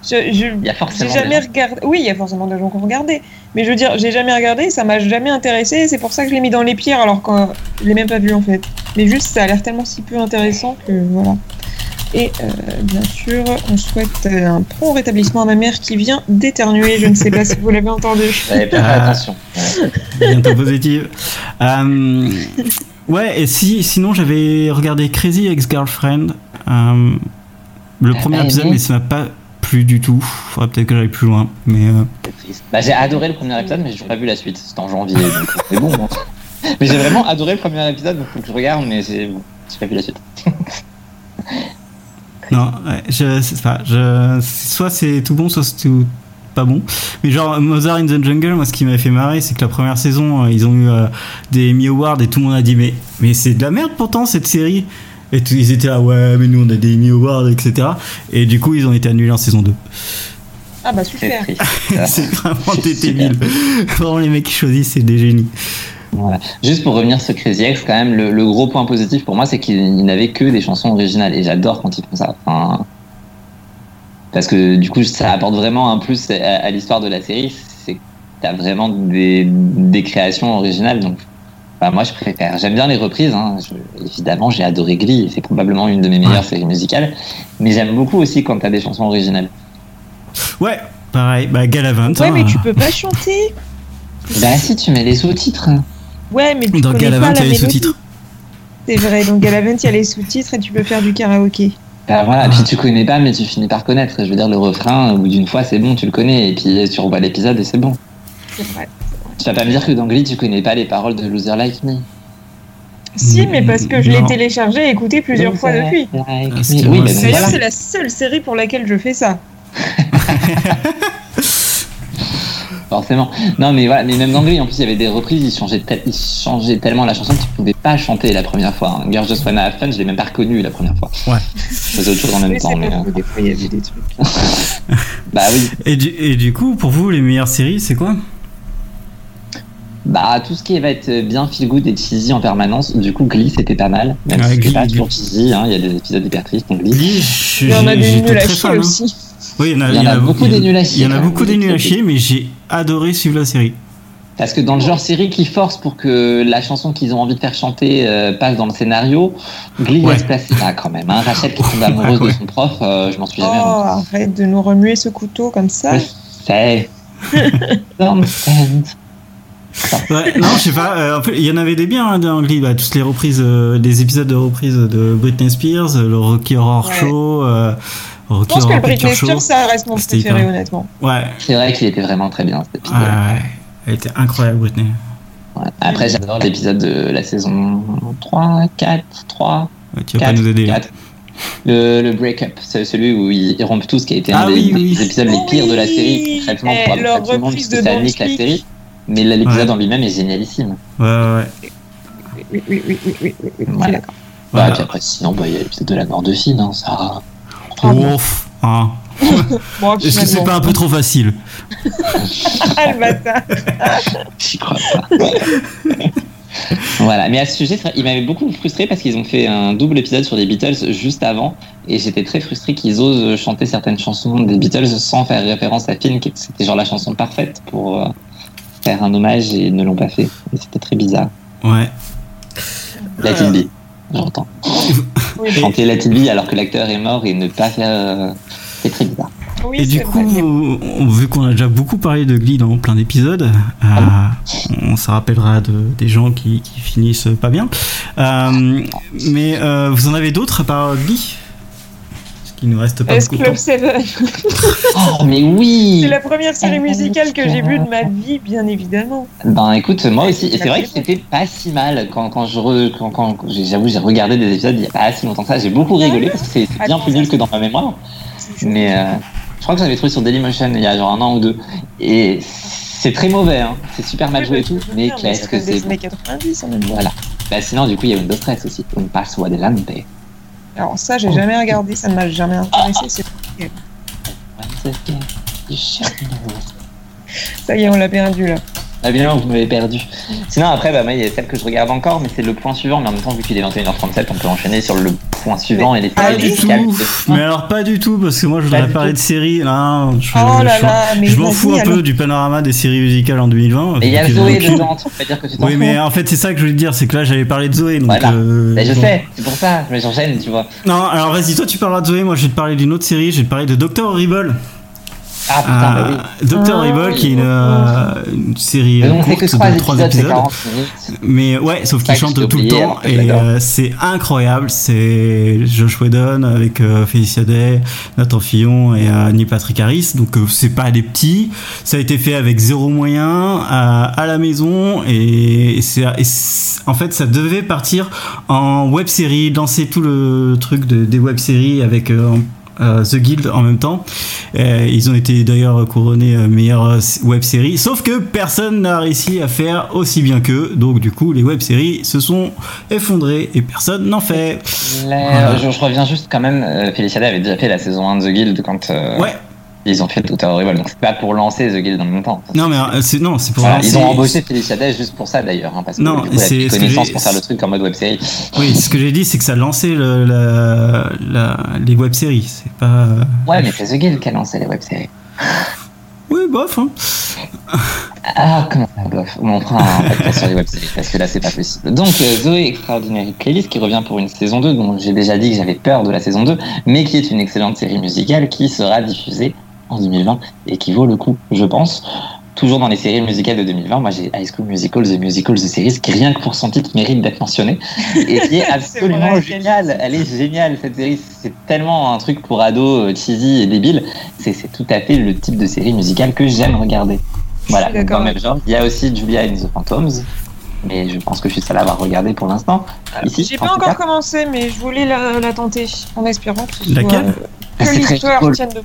Je, je- Il y a J'ai forcément. jamais regardé. Oui, il y a forcément des gens qui ont regardé. Mais je veux dire, j'ai jamais regardé, ça m'a jamais intéressé. C'est pour ça que je l'ai mis dans les pires alors que je l'ai même pas vu en fait. Mais juste, ça a l'air tellement si peu intéressant que voilà. Et euh, bien sûr, on souhaite euh, un prompt rétablissement à ma mère qui vient d'éternuer. Je ne sais pas si vous l'avez entendu. Ah. attention. Ouais. bientôt positive. Euh, ouais, et si, sinon j'avais regardé Crazy Ex-Girlfriend, euh, le Ah, premier pas épisode, aimé mais ça m'a pas plu du tout. Faudrait peut-être que j'aille plus loin, mais euh. Bah, j'ai adoré le premier épisode, mais j'ai pas vu la suite. C'était en janvier, donc c'est bon. bon. Mais j'ai vraiment adoré le premier épisode, donc faut que je regarde, mais j'ai bon, j'ai pas vu la suite. Non, ouais, je sais pas. Je, soit c'est tout bon, soit c'est tout pas bon. Mais genre Mother in the Jungle, moi ce qui m'avait fait marrer, c'est que la première saison, euh, ils ont eu euh, des Emmy Awards et tout le monde a dit mais mais c'est de la merde pourtant cette série. Et tout- ils étaient là ouais mais nous on a des Emmy Awards etc. Et du coup ils ont été annulés en saison 2. Ah bah super. c'est vraiment des débiles. Vraiment, les mecs qui choisissent, c'est des génies. Voilà. Juste pour revenir sur Crazy Ex, quand même, le, le gros point positif pour moi, c'est qu'il n'avait que des chansons originales. Et j'adore quand ils font ça. Enfin, parce que du coup, ça apporte vraiment un plus à, à l'histoire de la série. C'est que t'as vraiment des, des créations originales. Donc, enfin, moi, je préfère. J'aime bien les reprises. Hein. Je- évidemment, j'ai adoré Glee. C'est probablement une de mes meilleures Ouais. séries musicales. Mais j'aime beaucoup aussi quand t'as des chansons originales. Ouais, pareil, bah Galavant. Ouais, hein. mais tu peux pas chanter. Bah si, tu mets les sous-titres. Ouais, mais tu Dans connais Galavant, pas la il y a les sous-titres. C'est vrai, donc Galavant, il y a les sous-titres et tu peux faire du karaoké. Bah voilà, Ah. puis tu connais pas, mais tu finis par connaître. Je veux dire, le refrain, au bout d'une fois, c'est bon, tu le connais, et puis tu revois l'épisode et c'est bon. C'est vrai. Tu vas pas me dire que dans Glee, tu connais pas les paroles de Loser Like Me. Si, mais parce que je l'ai téléchargé et écouté plusieurs fois depuis. Like Ah, Oui, D'ailleurs, c'est la seule série pour laquelle je fais ça. Forcément. Non, mais voilà, mais même dans Glee, en plus, il y avait des reprises, ils changeaient, ils changeaient tellement la chanson que tu pouvais pas chanter la première fois. hein. Girls Just Wanna Have Fun, je l'ai même pas reconnu la première fois. Ouais. Je faisais autre chose en même Mais temps, c'est mais. euh, des fois, il y avait des trucs. bah oui. Et du, et du coup, pour vous, les meilleures séries, c'est quoi? Bah, tout ce qui va être bien feel good et cheesy en permanence, du coup, Glee, c'était pas mal. Même Ouais, si c'est Glee, pas toujours cheesy, hein, il y a des épisodes hyper tristes dans Glee. Glee, je- Il y en a j'ai- des j'étais très fan, hein. aussi. Oui, il y en a, Il y en a beaucoup des nuls à Il y en chier, a quand beaucoup des nuls à chier, mais j'ai adoré suivre la série. Parce que dans le genre série qui force pour que la chanson qu'ils ont envie de faire chanter euh, passe dans le scénario, Glee Ouais. va se placer là quand même. Hein. Rachel qui tombe amoureuse de son prof, euh, je m'en suis Oh, jamais rendu arrête de nous remuer ce couteau comme ça. Je sais. Don't stand. Ouais, non, je sais pas. euh, en fait, il y en avait des biens hein, dans Glee. Bah, toutes les reprises, euh, des épisodes de reprises de Britney Spears, euh, le Rocky Horror Ouais. Show, euh, Je Rocky pense que Horror le Britney Spears, ça reste mon préféré, hyper. honnêtement. Ouais, C'est vrai qu'il était vraiment très bien cet épisode. ouais. Elle était incroyable, Britney. Ouais. Après, j'adore l'épisode de la saison 3, 4, 3, Ouais, tu vas 4. pas nous aider. hein. Le, le break-up, c'est celui où ils, rompent tous, qui a été un Ah des, oui, des oui. épisodes les pires de la série, concrètement, Eh, pour leur tout le monde, que de ça nique la série. Mais l'épisode Ouais. en lui-même est génialissime. Ouais, ouais, ouais. Oui, oui, oui, oui, oui, oui, je Voilà. d'accord. Bah, Voilà. puis après, sinon, bah, il y a l'épisode de la mort de Finn, hein, ça. Ah bon. Ouf, hein. Bon, Est-ce que c'est pas un peu trop facile Ah, le bâtard. J'y crois pas. voilà, mais à ce sujet, il m'avait beaucoup frustré parce qu'ils ont fait un double épisode sur les Beatles juste avant, et j'étais très frustré qu'ils osent chanter certaines chansons des Beatles sans faire référence à Finn, qui c'était genre la chanson parfaite pour euh, faire un hommage et ils ne l'ont pas fait. C'était très bizarre. Ouais. Be, j'entends. Oui, Chanter it be alors que l'acteur est mort et ne pas faire. C'est très bizarre. oui, Et du coup, vu qu'on a déjà beaucoup parlé de Glee dans plein d'épisodes, euh, on se rappellera de, des gens qui, qui finissent pas bien. Euh, mais euh, vous en avez d'autres à part Glee? Qu'il nous reste pas beaucoup de Club temps. 7 Oh, mais oui C'est la première série musicale que j'ai vue de ma vie, bien évidemment. Ben écoute, moi aussi, et c'est vrai que c'était pas si mal quand, quand je re- quand, quand j'ai- j'avoue j'ai regardé des épisodes il y a pas si longtemps que ça, j'ai beaucoup rigolé parce que c'est bien plus nul que dans ma mémoire. Mais euh, je crois que j'avais trouvé sur Dailymotion il y a genre un an ou deux et c'est très mauvais, hein. c'est super mal joué et tout, mais qu'est-ce que c'est années 90 en même temps. Voilà. Bah sinon du coup il y a Windows Stress aussi, On passe adelante. Alors ça, j'ai jamais regardé, ça ne m'a jamais intéressé. c'est- Ça y est, on l'a perdu là. Ah bien, vous m'avez perdu. Sinon, après, bah, moi, il y a celle que je regarde encore, mais c'est le point suivant. Mais en même temps, vu qu'il est 21h37, on peut enchaîner sur le point suivant et les Pas Pas séries du musicales. tout. Mais alors pas du tout parce que moi je Pas voudrais du parler tout. de séries. Là, je, Oh là je- là, mais je m'en fous un alors. peu du panorama des séries musicales en 2020. Mais il y a Zoé dedans, tu peux pas dire que tu t'en Oui, mais en fait c'est ça que je voulais te dire, c'est que là j'avais parlé de Zoé. Donc, Voilà. euh, Bah, je bon. sais, c'est pour ça, mais j'enchaîne, tu vois. Non, alors vas-y, toi tu parleras de Zoé, moi je vais te parler d'une autre série, je vais te parler de Doctor Horrible. Ah putain, bah oui. Doctor Ah, Horrible qui est une, oui. euh, une série Mais on fait courte que 3 de 3 épisodes, c'est épisodes. 40 minutes. Mais ouais, sauf qu'il chante tout le temps et euh, c'est incroyable. C'est Josh Whedon avec euh, Felicia Day, Nathan Fillon et euh, Neil Patrick Harris. Donc euh, c'est pas des petits. Ça a été fait avec zéro moyen à, à la maison et, c'est et c'est- en fait ça devait partir en web série, lancer tout le truc de, des web séries avec euh, euh, The Guild en même temps. Euh, ils ont été d'ailleurs couronnés euh, meilleure euh, web série, sauf que personne n'a réussi à faire aussi bien qu'eux. Donc du coup, les web séries se sont effondrées et personne n'en fait. Voilà. euh, je, je reviens juste quand même, euh, Félicia Day avait déjà fait la saison 1 de The Guild quand euh, Ouais. Ils ont fait le Doctor Horrible, donc c'est pas pour lancer The Guild en même temps. Non mais euh, c'est non, c'est pour Voilà, lancer- ils ont embauché Félicia Day juste pour ça d'ailleurs, hein, parce que Non, c'est connaissance pour faire le truc en mode web série. Oui, ce que j'ai dit, c'est que ça lançait le, la, la- les web séries. C'est pas. euh, Ouais, mais c'est The Guild qui a lancé les web séries. Oui, bof. Hein. Ah, comment ça bof? On fera un podcast sur les web séries parce que là c'est pas possible. Donc euh, Zoé Extraordinary Playlist qui revient pour une saison 2 dont j'ai déjà dit que j'avais peur de la saison 2 mais qui est une excellente série musicale qui sera diffusée en 2020 et qui vaut le coup je pense. Toujours dans les séries musicales de 2020, moi j'ai High School Musical, The Musical, The Series qui rien que pour son titre mérite d'être mentionné et qui est absolument vrai, géniale. Elle est géniale cette série, c'est tellement un truc pour ados euh, cheesy et débile. C'est tout à fait le type de série musicale que j'aime regarder. Voilà, dans le d'accord. même genre. Il y a aussi Julia and the Phantoms, mais je pense que je suis seul à avoir regardé pour l'instant. Ici, J'ai pas encore commencé, mais je voulais la, la tenter en espérant que ce soit, Laquelle euh, que l'histoire tienne de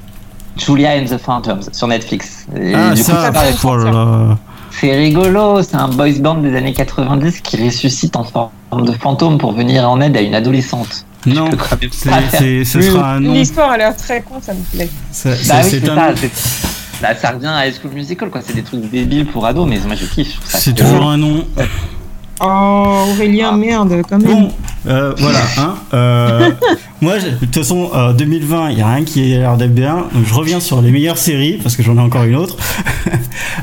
Julia and the Phantoms sur Netflix. Et Ah, du coup, ça, c'est là là. rigolo. C'est un boys band des années 90 qui ressuscite en forme de fantôme pour venir en aide à une adolescente. Non, c'est, ce sera un nom. L'histoire a l'air très con, ça me plaît. Ça- Bah oui, c'est ça. c'est- Bah, ça revient à High School Musical, quoi. C'est des trucs débiles pour ados, mais moi je kiffe. C'est toujours un nom. Oh, Aurélien, Ah. merde, quand même. Bon, euh, voilà. Hein, euh, moi, de toute façon, euh, 2020, il n'y a rien qui a l'air d'être bien. Donc, je reviens sur les meilleures séries, parce que j'en ai encore une autre.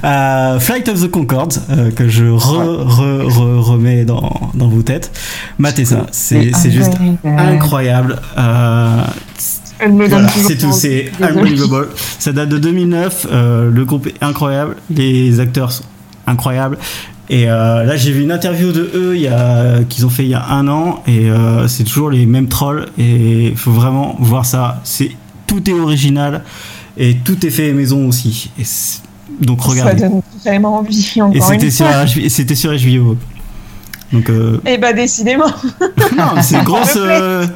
Euh, Flight of the Concorde, euh, que je re, re, re- remets dans, dans vos têtes. Matez ça, c'est juste incroyable. Euh, voilà, c'est tout, c'est unbelievable. Ça date de 2009, euh, le groupe est incroyable, les acteurs sont incroyables. Et euh, là, j'ai vu une interview de eux il y a, qu'ils ont fait il y a un an, et euh, c'est toujours les mêmes trolls. Et il faut vraiment voir ça. C'est tout est original et tout est fait maison aussi. Et donc Ça regardez. donne vraiment envie, Et encore c'était une sur, c'était sur HBO. Donc euh, Et bah, décidément. non, mais c'est grosse. euh,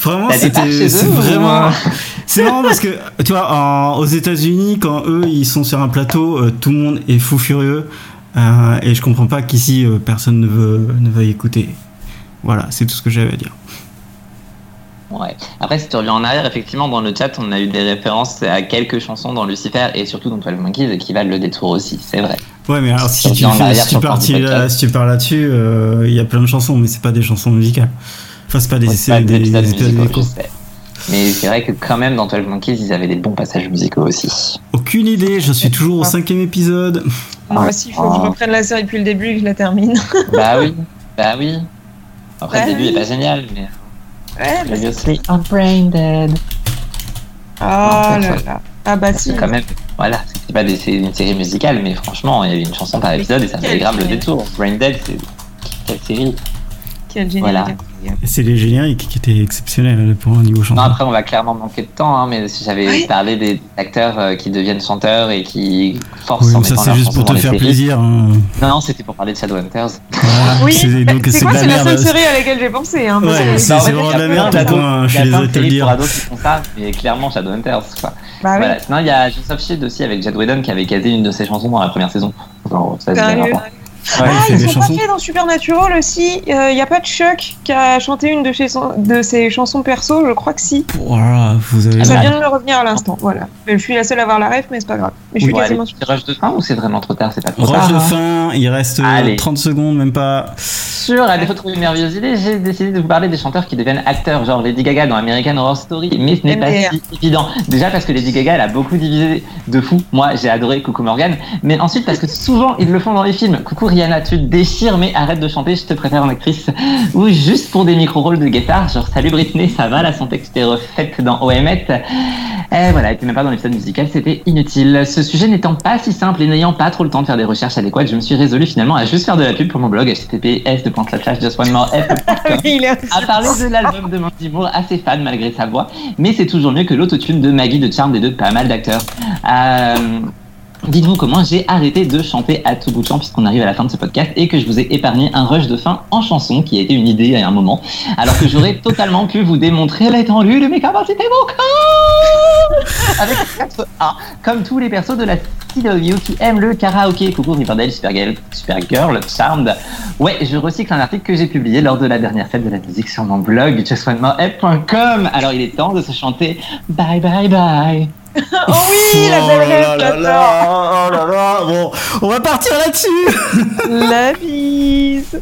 vraiment, c'était c'est vraiment. C'est marrant parce que tu vois, en- aux États-Unis, quand eux ils sont sur un plateau, euh, tout le monde est fou furieux. Euh, et je comprends pas qu'ici euh, personne ne veut ne veuille écouter. Voilà, c'est tout ce que j'avais à dire. Ouais. Après, si tu reviens en arrière, effectivement, dans le chat, on a eu des références à quelques chansons dans Lucifer et surtout dans 12 Monkeys qui valent le détour aussi, c'est vrai. Ouais, mais alors si tu, fais- si tu, là- si tu parles là-dessus, euh, il y a plein de chansons, mais c'est pas des chansons musicales. Enfin, c'est pas des, Ouais, c'est pas des, des musicaux, je sais. Mais c'est vrai que quand même, dans 12 Monkeys, ils avaient des bons passages musicaux aussi. Aucune idée, je suis toujours au cinquième épisode. Moi aussi, il faut que je Oh. reprenne la série depuis le début et que je la termine. bah oui, bah oui. Après, Bah le début oui. est pas génial, mais... Ouais, Obviously, I'm brain dead. Ah Non, là là. Ah bah si. C'est quand même... Voilà, c'est pas des, une série musicale, mais franchement, il y avait une chanson par épisode et ça valait grave le détour. Brain dead, c'est... Quelle série Quel génial. Voilà. Et C'est les génériques qui étaient exceptionnels pour un niveau chanson. Non, après, on va clairement manquer de temps, hein, mais si j'avais Oui. parlé des acteurs euh, qui deviennent chanteurs et qui forcent Oui, en ça c'est juste pour te faire séries. plaisir. hein. Non, non, c'était pour parler de Shadowhunters. Voilà. Oui, C'est- donc c'est quoi la seule série à laquelle j'ai pensé. Hein, Ouais, c'est- vraiment il y a de la merde, point, je il y a suis désolé de te le séries dire. pour ados qui font ça, mais clairement Shadowhunters, quoi. Bah. Voilà. Sinon, il y a Joseph Shield aussi avec Jad Whedon qui avait casé une de ses chansons dans la première saison. Genre, ça, c'est Il Ah, fait ils des ont chansons. pas fait dans Supernatural aussi. Il n'y a pas de Chuck qui a chanté une de, chez son- de ses chansons perso. Je crois que si. Voilà, vous avez. Ça vient de me revenir à l'instant. Voilà. Je suis la seule à avoir la ref, mais c'est pas grave. Mais je suis. Ouais, quasiment rush de fin ou c'est vraiment trop tard C'est pas trop Rush tard. de hein. fin, il reste euh, Allez. 30 secondes, même pas. Sur à défaut de trouver une merveilleuse idée, j'ai décidé de vous parler des chanteurs qui deviennent acteurs, genre Lady Gaga dans American Horror Story, mais ce n'est pas si évident. Déjà parce que Lady Gaga, elle a beaucoup divisé de fou. Moi, j'ai adoré Coucou Morgan, mais ensuite parce que souvent ils le font dans les films. Coucou Rihanna, tu te déchires, mais arrête de chanter, je te préfère en actrice. Ou juste pour des micro-rôles de guitare, genre Salut Britney, ça va, la santé que tu t'es refaite dans OMS. Et voilà, et puis même pas dans l'épisode musical, c'était inutile. Ce sujet n'étant pas si simple et n'ayant pas trop le temps de faire des recherches adéquates, je me suis résolu finalement à juste faire de la pub pour mon blog https à parler de l'album de Mandy Moore, assez fan malgré sa voix, mais c'est toujours mieux que l'autotune de Maggie de Charm des deux pas mal d'acteurs. Euh, Dites-vous comment j'ai arrêté de chanter à tout bout de champ puisqu'on arrive à la fin de ce podcast et que je vous ai épargné un rush de fin en chanson qui a été une idée à un moment, alors que j'aurais totalement pu vous démontrer l'étendue de mes capacités vocales avec 4 A, comme tous les persos de la CW qui aiment le karaoké. Coucou Riverdale, Supergirl, Supergirl, Charmed. Ouais, je recycle un article que j'ai publié lors de la dernière fête de la musique sur mon blog justonemoreF.com. Alors il est temps de se chanter Bye Bye Bye. Oh oui, la Oh belle là j'adore. là, oh là là, bon, on va partir là-dessus. La bise.